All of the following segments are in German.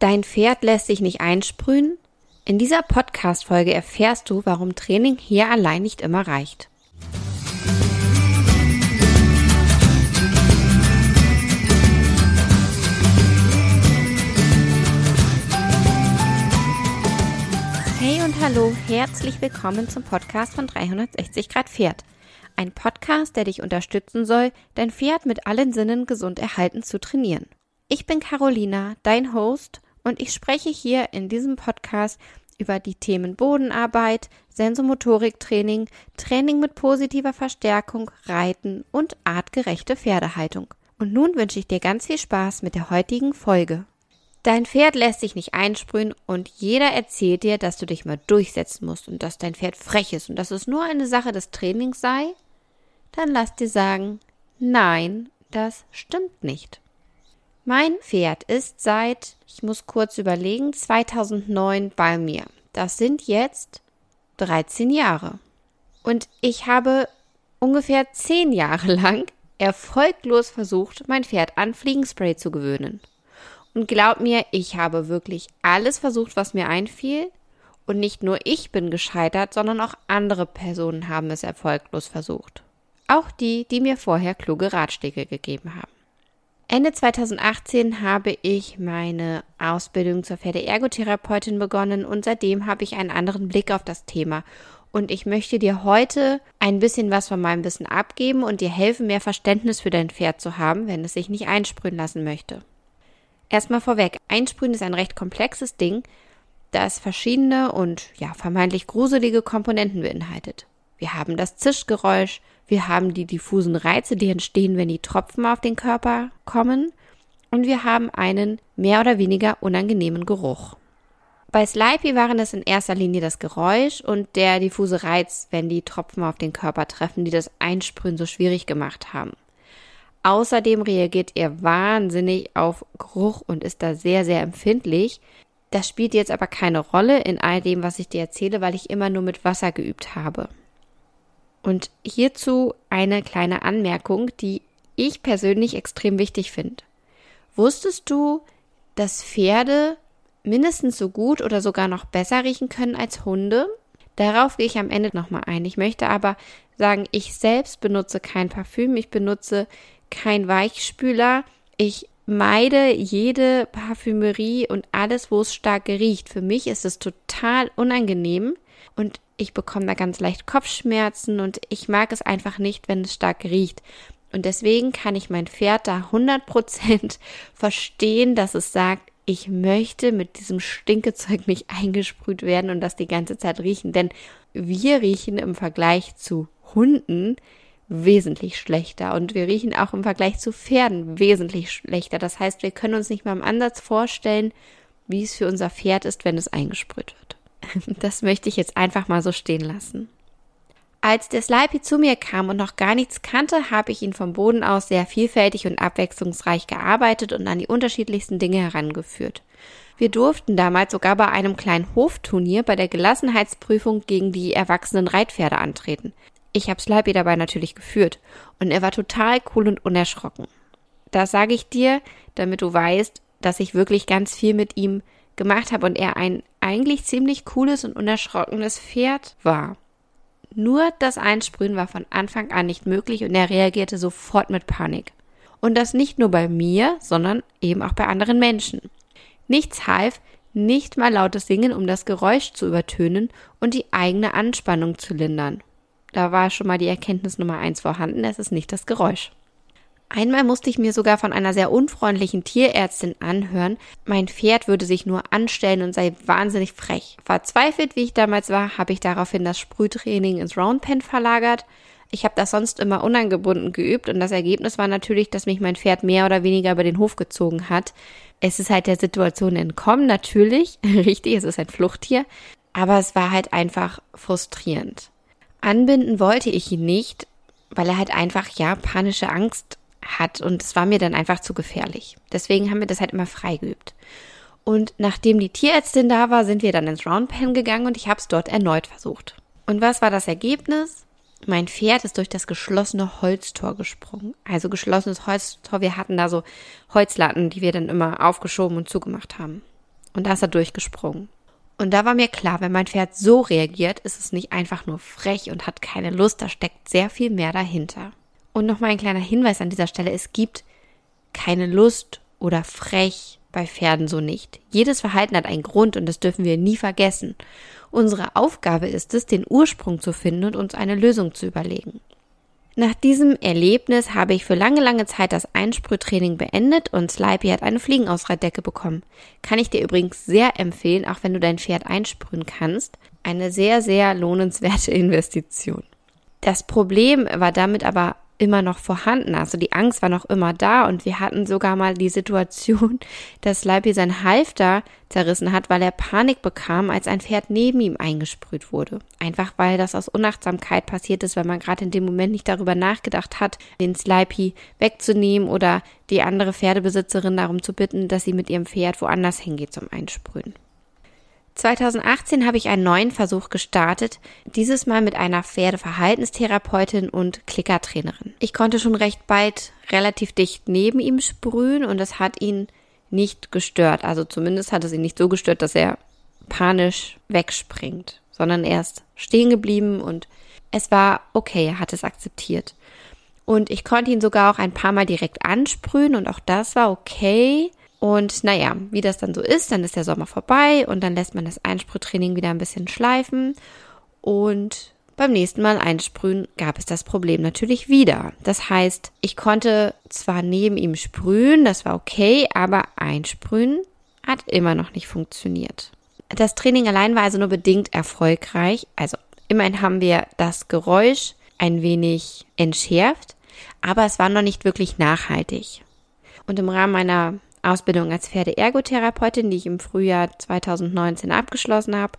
Dein Pferd lässt sich nicht einsprühen? In dieser Podcast-Folge erfährst du, warum Training hier allein nicht immer reicht. Hey und hallo, herzlich willkommen zum Podcast von 360 Grad Pferd. Ein Podcast, der dich unterstützen soll, dein Pferd mit allen Sinnen gesund erhalten zu trainieren. Ich bin Carolina, dein Host und ich spreche hier in diesem Podcast über die Themen Bodenarbeit, Sensomotoriktraining, Training mit positiver Verstärkung, Reiten und artgerechte Pferdehaltung. Und nun wünsche ich dir ganz viel Spaß mit der heutigen Folge. Dein Pferd lässt sich nicht einsprühen und jeder erzählt dir, dass du dich mal durchsetzen musst und dass dein Pferd frech ist und dass es nur eine Sache des Trainings sei, dann lass dir sagen, nein, das stimmt nicht. Mein Pferd ist seit, ich muss kurz überlegen, 2009 bei mir. Das sind jetzt 13 Jahre. Und ich habe ungefähr 10 Jahre lang erfolglos versucht, mein Pferd an Fliegenspray zu gewöhnen. Und glaub mir, ich habe wirklich alles versucht, was mir einfiel. Und nicht nur ich bin gescheitert, sondern auch andere Personen haben es erfolglos versucht. Auch die, die mir vorher kluge Ratschläge gegeben haben. Ende 2018 habe ich meine Ausbildung zur Pferdeergotherapeutin begonnen und seitdem habe ich einen anderen Blick auf das Thema. Und ich möchte dir heute ein bisschen was von meinem Wissen abgeben und dir helfen, mehr Verständnis für dein Pferd zu haben, wenn es sich nicht einsprühen lassen möchte. Erstmal vorweg, Einsprühen ist ein recht komplexes Ding, das verschiedene und ja vermeintlich gruselige Komponenten beinhaltet. Wir haben das Zischgeräusch, wir haben die diffusen Reize, die entstehen, wenn die Tropfen auf den Körper kommen. Und wir haben einen mehr oder weniger unangenehmen Geruch. Bei Slipey waren es in erster Linie das Geräusch und der diffuse Reiz, wenn die Tropfen auf den Körper treffen, die das Einsprühen so schwierig gemacht haben. Außerdem reagiert er wahnsinnig auf Geruch und ist da sehr, sehr empfindlich. Das spielt jetzt aber keine Rolle in all dem, was ich dir erzähle, weil ich immer nur mit Wasser geübt habe. Und hierzu eine kleine Anmerkung, die ich persönlich extrem wichtig finde. Wusstest du, dass Pferde mindestens so gut oder sogar noch besser riechen können als Hunde? Darauf gehe ich am Ende nochmal ein. Ich möchte aber sagen, ich selbst benutze kein Parfüm, ich benutze kein Weichspüler, ich meide jede Parfümerie und alles, wo es stark riecht. Für mich ist es total unangenehm und ich bekomme da ganz leicht Kopfschmerzen und ich mag es einfach nicht, wenn es stark riecht. Und deswegen kann ich mein Pferd da 100% verstehen, dass es sagt, ich möchte mit diesem Stinkezeug nicht eingesprüht werden und das die ganze Zeit riechen. Denn wir riechen im Vergleich zu Hunden wesentlich schlechter und wir riechen auch im Vergleich zu Pferden wesentlich schlechter. Das heißt, wir können uns nicht mal im Ansatz vorstellen, wie es für unser Pferd ist, wenn es eingesprüht wird. Das möchte ich jetzt einfach mal so stehen lassen. Als der Slipey zu mir kam und noch gar nichts kannte, habe ich ihn vom Boden aus sehr vielfältig und abwechslungsreich gearbeitet und an die unterschiedlichsten Dinge herangeführt. Wir durften damals sogar bei einem kleinen Hofturnier bei der Gelassenheitsprüfung gegen die erwachsenen Reitpferde antreten. Ich habe Slipey dabei natürlich geführt und er war total cool und unerschrocken. Das sage ich dir, damit du weißt, dass ich wirklich ganz viel mit ihm gemacht habe und er ein eigentlich ziemlich cooles und unerschrockenes Pferd war. Nur das Einsprühen war von Anfang an nicht möglich und er reagierte sofort mit Panik. Und das nicht nur bei mir, sondern eben auch bei anderen Menschen. Nichts half, nicht mal lautes Singen, um das Geräusch zu übertönen und die eigene Anspannung zu lindern. Da war schon mal die Erkenntnis Nummer eins vorhanden, es ist nicht das Geräusch. Einmal musste ich mir sogar von einer sehr unfreundlichen Tierärztin anhören, mein Pferd würde sich nur anstellen und sei wahnsinnig frech. Verzweifelt, wie ich damals war, habe ich daraufhin das Sprühtraining ins Roundpen verlagert. Ich habe das sonst immer unangebunden geübt und das Ergebnis war natürlich, dass mich mein Pferd mehr oder weniger über den Hof gezogen hat. Es ist halt der Situation entkommen, natürlich. Richtig, es ist ein Fluchttier. Aber es war halt einfach frustrierend. Anbinden wollte ich ihn nicht, weil er halt einfach, ja, panische Angst hat und es war mir dann einfach zu gefährlich. Deswegen haben wir das halt immer frei geübt. Und nachdem die Tierärztin da war, sind wir dann ins Roundpen gegangen und ich habe es dort erneut versucht. Und was war das Ergebnis? Mein Pferd ist durch das geschlossene Holztor gesprungen. Also geschlossenes Holztor. Wir hatten da so Holzlatten, die wir dann immer aufgeschoben und zugemacht haben. Und da ist er durchgesprungen. Und da war mir klar, wenn mein Pferd so reagiert, ist es nicht einfach nur frech und hat keine Lust, da steckt sehr viel mehr dahinter. Und nochmal ein kleiner Hinweis an dieser Stelle, es gibt keine Lust oder frech bei Pferden so nicht. Jedes Verhalten hat einen Grund und das dürfen wir nie vergessen. Unsere Aufgabe ist es, den Ursprung zu finden und uns eine Lösung zu überlegen. Nach diesem Erlebnis habe ich für lange, lange Zeit das Einsprühtraining beendet und Slipey hat eine Fliegenausreihdecke bekommen. Kann ich dir übrigens sehr empfehlen, auch wenn du dein Pferd einsprühen kannst. Eine sehr, sehr lohnenswerte Investition. Das Problem war damit aber immer noch vorhanden. Also die Angst war noch immer da und wir hatten sogar mal die Situation, dass Leipi sein Halfter zerrissen hat, weil er Panik bekam, als ein Pferd neben ihm eingesprüht wurde. Einfach weil das aus Unachtsamkeit passiert ist, weil man gerade in dem Moment nicht darüber nachgedacht hat, den Slipey wegzunehmen oder die andere Pferdebesitzerin darum zu bitten, dass sie mit ihrem Pferd woanders hingeht zum Einsprühen. 2018 habe ich einen neuen Versuch gestartet, dieses Mal mit einer Pferdeverhaltenstherapeutin und Klickertrainerin. Ich konnte schon recht bald relativ dicht neben ihm sprühen und das hat ihn nicht gestört. Also zumindest hat es ihn nicht so gestört, dass er panisch wegspringt, sondern er ist stehen geblieben und es war okay, er hat es akzeptiert. Und ich konnte ihn sogar auch ein paar Mal direkt ansprühen und auch das war okay. Und naja, wie das dann so ist, dann ist der Sommer vorbei und dann lässt man das Einsprühtraining wieder ein bisschen schleifen. Und beim nächsten Mal einsprühen gab es das Problem natürlich wieder. Das heißt, ich konnte zwar neben ihm sprühen, das war okay, aber einsprühen hat immer noch nicht funktioniert. Das Training allein war also nur bedingt erfolgreich. Also immerhin haben wir das Geräusch ein wenig entschärft, aber es war noch nicht wirklich nachhaltig. Und im Rahmen meiner Ausbildung als Pferdeergotherapeutin, die ich im Frühjahr 2019 abgeschlossen habe,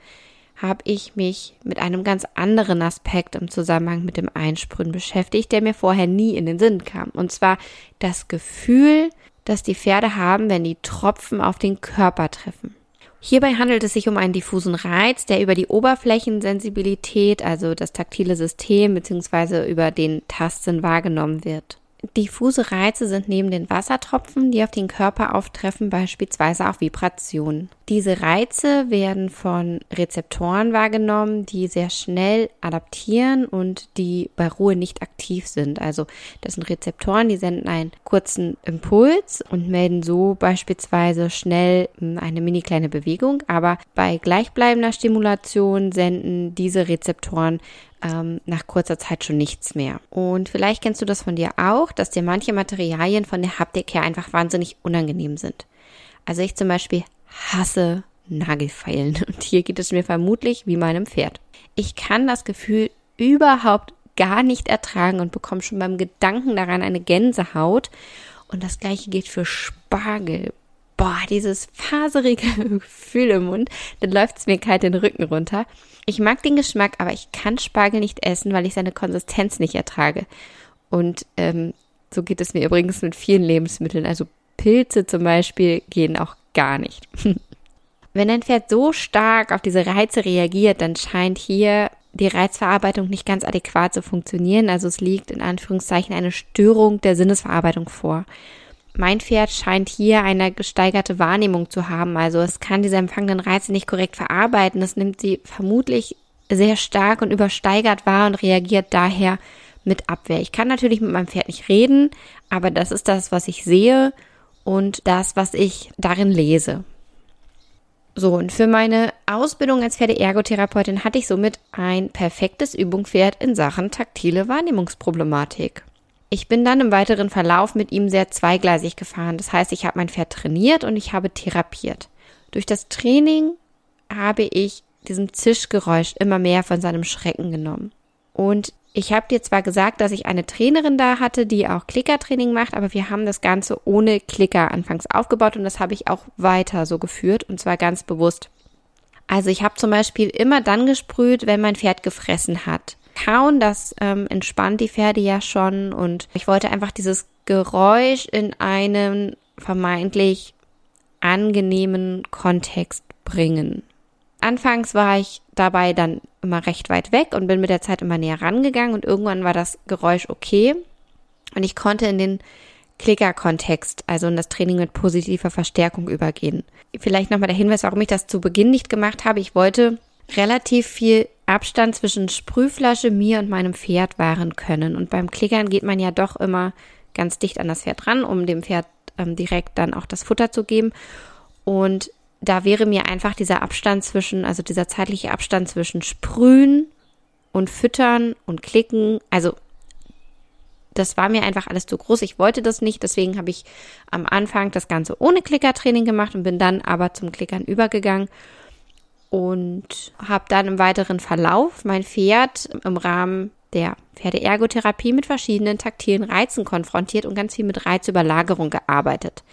habe ich mich mit einem ganz anderen Aspekt im Zusammenhang mit dem Einsprühen beschäftigt, der mir vorher nie in den Sinn kam. Und zwar das Gefühl, das die Pferde haben, wenn die Tropfen auf den Körper treffen. Hierbei handelt es sich um einen diffusen Reiz, der über die Oberflächensensibilität, also das taktile System bzw. über den Tasten wahrgenommen wird. Diffuse Reize sind neben den Wassertropfen, die auf den Körper auftreffen, beispielsweise auch Vibrationen. Diese Reize werden von Rezeptoren wahrgenommen, die sehr schnell adaptieren und die bei Ruhe nicht aktiv sind. Also das sind Rezeptoren, die senden einen kurzen Impuls und melden so beispielsweise schnell hm, eine mini kleine Bewegung. Aber bei gleichbleibender Stimulation senden diese Rezeptoren ähm, nach kurzer Zeit schon nichts mehr. Und vielleicht kennst du das von dir auch, dass dir manche Materialien von der Haptik her einfach wahnsinnig unangenehm sind. Also ich zum Beispiel hasse Nagelfeilen. Und hier geht es mir vermutlich wie meinem Pferd. Ich kann das Gefühl überhaupt gar nicht ertragen und bekomme schon beim Gedanken daran eine Gänsehaut. Und das gleiche geht für Spargel. Boah, dieses faserige Gefühl im Mund, dann läuft es mir kalt den Rücken runter. Ich mag den Geschmack, aber ich kann Spargel nicht essen, weil ich seine Konsistenz nicht ertrage. Und ähm, so geht es mir übrigens mit vielen Lebensmitteln. Also Pilze zum Beispiel gehen auch gar nicht. Wenn ein Pferd so stark auf diese Reize reagiert, dann scheint hier die Reizverarbeitung nicht ganz adäquat zu funktionieren. Also es liegt in Anführungszeichen eine Störung der Sinnesverarbeitung vor. Mein Pferd scheint hier eine gesteigerte Wahrnehmung zu haben. Also es kann diese empfangenen Reize nicht korrekt verarbeiten. Es nimmt sie vermutlich sehr stark und übersteigert wahr und reagiert daher mit Abwehr. Ich kann natürlich mit meinem Pferd nicht reden, aber das ist das, was ich sehe und das, was ich darin lese. So, und für meine Ausbildung als Pferdeergotherapeutin hatte ich somit ein perfektes Übungspferd in Sachen taktile Wahrnehmungsproblematik. Ich bin dann im weiteren Verlauf mit ihm sehr zweigleisig gefahren. Das heißt, ich habe mein Pferd trainiert und ich habe therapiert. Durch das Training habe ich diesem Zischgeräusch immer mehr von seinem Schrecken genommen. Und ich habe dir zwar gesagt, dass ich eine Trainerin da hatte, die auch Klickertraining macht, aber wir haben das Ganze ohne Klicker anfangs aufgebaut und das habe ich auch weiter so geführt und zwar ganz bewusst. Also ich habe zum Beispiel immer dann gesprüht, wenn mein Pferd gefressen hat. Kauen, das ähm, entspannt die Pferde ja schon und ich wollte einfach dieses Geräusch in einen vermeintlich angenehmen Kontext bringen. Anfangs war ich dabei dann immer recht weit weg und bin mit der Zeit immer näher rangegangen und irgendwann war das Geräusch okay und ich konnte in den Klicker-Kontext, also in das Training mit positiver Verstärkung übergehen. Vielleicht nochmal der Hinweis, warum ich das zu Beginn nicht gemacht habe. Ich wollte relativ viel Abstand zwischen Sprühflasche, mir und meinem Pferd wahren können. Und beim Klickern geht man ja doch immer ganz dicht an das Pferd ran, um dem Pferd ähm, direkt dann auch das Futter zu geben. Und da wäre mir einfach dieser Abstand zwischen, also dieser zeitliche Abstand zwischen Sprühen und Füttern und Klicken, also das war mir einfach alles zu groß. Ich wollte das nicht, deswegen habe ich am Anfang das Ganze ohne Klickertraining gemacht und bin dann aber zum Klickern übergegangen und habe dann im weiteren Verlauf mein Pferd im Rahmen der Pferdeergotherapie mit verschiedenen taktilen Reizen konfrontiert und ganz viel mit Reizüberlagerung gearbeitet.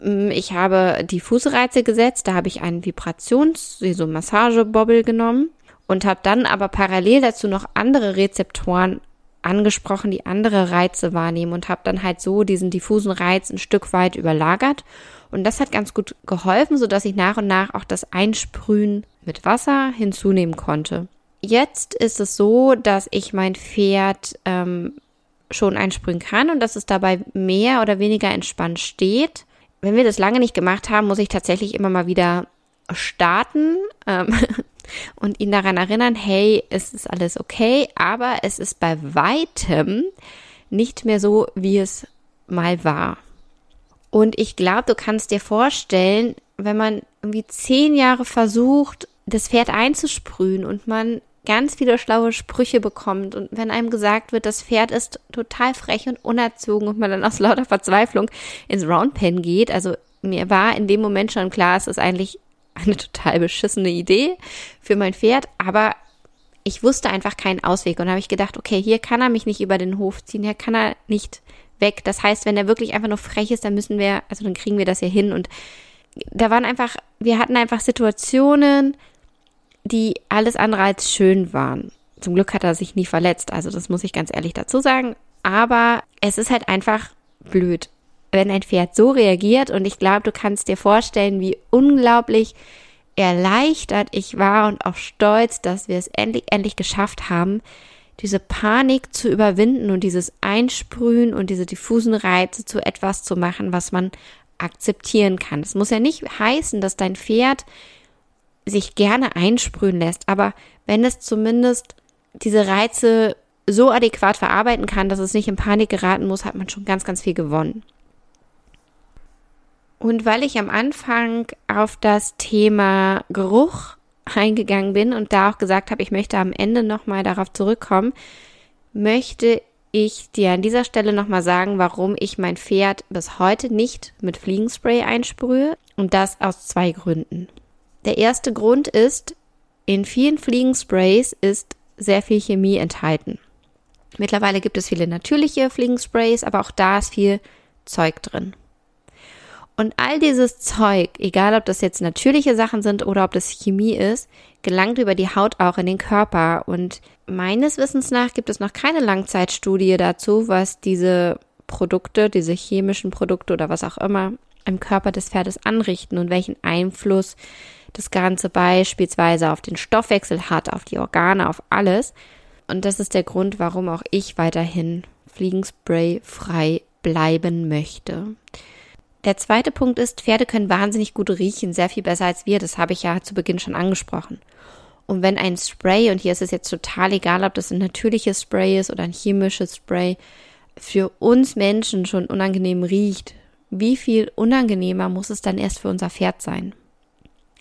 Mm, ich habe diffuse Reize gesetzt, da habe ich einen Vibrations-, so Massagebobbel genommen und habe dann aber parallel dazu noch andere Rezeptoren angesprochen, die andere Reize wahrnehmen und habe dann halt so diesen diffusen Reiz ein Stück weit überlagert. Und das hat ganz gut geholfen, sodass ich nach und nach auch das Einsprühen mit Wasser hinzunehmen konnte. Jetzt ist es so, dass ich mein Pferd ähm, schon einsprühen kann und dass es dabei mehr oder weniger entspannt steht. Wenn wir das lange nicht gemacht haben, muss ich tatsächlich immer mal wieder starten ähm, und ihn daran erinnern, hey, es ist alles okay, aber es ist bei weitem nicht mehr so, wie es mal war. Und ich glaube, du kannst dir vorstellen, wenn man irgendwie zehn Jahre versucht, das Pferd einzusprühen und man ganz viele schlaue Sprüche bekommt. Und wenn einem gesagt wird, das Pferd ist total frech und unerzogen und man dann aus lauter Verzweiflung ins Roundpen geht, also mir war in dem Moment schon klar, es ist eigentlich eine total beschissene Idee für mein Pferd, aber ich wusste einfach keinen Ausweg. Und habe ich gedacht, okay, hier kann er mich nicht über den Hof ziehen, hier kann er nicht weg. Das heißt, wenn er wirklich einfach nur frech ist, dann müssen wir, also dann kriegen wir das hier hin. Und da waren einfach, wir hatten einfach Situationen, die alles andere als schön waren. Zum Glück hat er sich nie verletzt, also das muss ich ganz ehrlich dazu sagen. Aber es ist halt einfach blöd, wenn ein Pferd so reagiert und ich glaube, du kannst dir vorstellen, wie unglaublich erleichtert ich war und auch stolz, dass wir es endlich, endlich geschafft haben, diese Panik zu überwinden und dieses Einsprühen und diese diffusen Reize zu etwas zu machen, was man akzeptieren kann. Es muss ja nicht heißen, dass dein Pferd sich gerne einsprühen lässt. Aber wenn es zumindest diese Reize so adäquat verarbeiten kann, dass es nicht in Panik geraten muss, hat man schon ganz, ganz viel gewonnen. Und weil ich am Anfang auf das Thema Geruch eingegangen bin und da auch gesagt habe, ich möchte am Ende nochmal darauf zurückkommen, möchte ich dir an dieser Stelle nochmal sagen, warum ich mein Pferd bis heute nicht mit Fliegenspray einsprühe. Und das aus zwei Gründen. Der erste Grund ist, in vielen Fliegensprays ist sehr viel Chemie enthalten. Mittlerweile gibt es viele natürliche Fliegensprays, aber auch da ist viel Zeug drin. Und all dieses Zeug, egal ob das jetzt natürliche Sachen sind oder ob das Chemie ist, gelangt über die Haut auch in den Körper. Und meines Wissens nach gibt es noch keine Langzeitstudie dazu, was diese Produkte, diese chemischen Produkte oder was auch immer im Körper des Pferdes anrichten und welchen Einfluss das Ganze beispielsweise auf den Stoffwechsel hat, auf die Organe, auf alles. Und das ist der Grund, warum auch ich weiterhin Fliegenspray frei bleiben möchte. Der zweite Punkt ist, Pferde können wahnsinnig gut riechen, sehr viel besser als wir. Das habe ich ja zu Beginn schon angesprochen. Und wenn ein Spray, und hier ist es jetzt total egal, ob das ein natürliches Spray ist oder ein chemisches Spray, für uns Menschen schon unangenehm riecht, wie viel unangenehmer muss es dann erst für unser Pferd sein?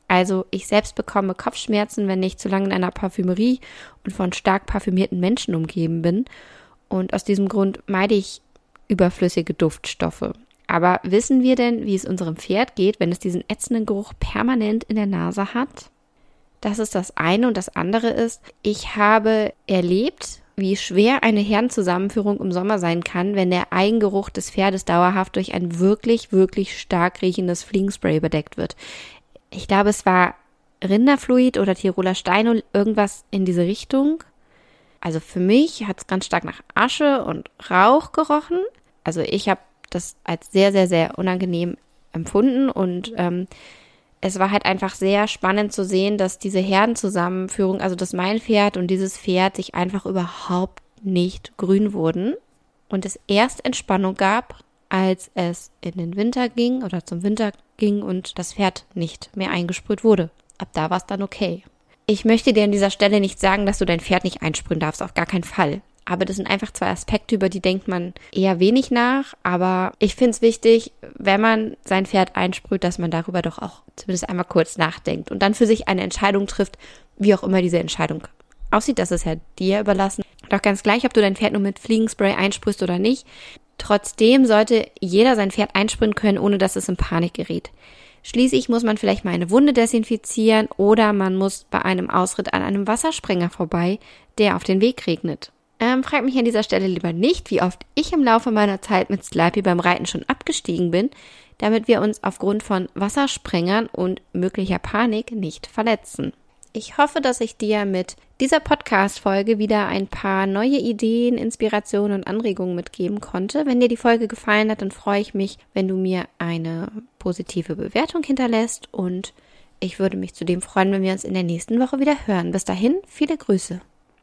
Also ich selbst bekomme Kopfschmerzen, wenn ich zu lange in einer Parfümerie und von stark parfümierten Menschen umgeben bin. Und aus diesem Grund meide ich überflüssige Duftstoffe. Aber wissen wir denn, wie es unserem Pferd geht, wenn es diesen ätzenden Geruch permanent in der Nase hat? Das ist das eine und das andere ist, ich habe erlebt, wie schwer eine Herdenzusammenführung im Sommer sein kann, wenn der Eigengeruch des Pferdes dauerhaft durch ein wirklich, wirklich stark riechendes Fliegenspray bedeckt wird ich glaube, es war Rinderfluid oder Tiroler Stein und irgendwas in diese Richtung. Also für mich hat es ganz stark nach Asche und Rauch gerochen. Also ich habe das als sehr, sehr, sehr unangenehm empfunden und ähm, es war halt einfach sehr spannend zu sehen, dass diese Herdenzusammenführung, also dass mein Pferd und dieses Pferd sich einfach überhaupt nicht grün wurden und es erst Entspannung gab, als es in den Winter ging oder zum Winter ging und das Pferd nicht mehr eingesprüht wurde. Ab da war es dann okay. Ich möchte dir an dieser Stelle nicht sagen, dass du dein Pferd nicht einsprühen darfst, auf gar keinen Fall. Aber das sind einfach zwei Aspekte, über die denkt man eher wenig nach. Aber ich finde es wichtig, wenn man sein Pferd einsprüht, dass man darüber doch auch zumindest einmal kurz nachdenkt und dann für sich eine Entscheidung trifft, wie auch immer diese Entscheidung aussieht. Das ist ja dir überlassen. Doch ganz gleich, ob du dein Pferd nur mit Fliegenspray einsprühst oder nicht. Trotzdem sollte jeder sein Pferd einsprühen können, ohne dass es in Panik gerät. Schließlich muss man vielleicht mal eine Wunde desinfizieren oder man muss bei einem Ausritt an einem Wassersprenger vorbei, der auf den Weg regnet. Ähm, frag mich an dieser Stelle lieber nicht, wie oft ich im Laufe meiner Zeit mit Slipey beim Reiten schon abgestiegen bin, damit wir uns aufgrund von Wassersprengern und möglicher Panik nicht verletzen. Ich hoffe, dass ich dir mit dieser Podcast-Folge wieder ein paar neue Ideen, Inspirationen und Anregungen mitgeben konnte. Wenn dir die Folge gefallen hat, dann freue ich mich, wenn du mir eine positive Bewertung hinterlässt und ich würde mich zudem freuen, wenn wir uns in der nächsten Woche wieder hören. Bis dahin, viele Grüße.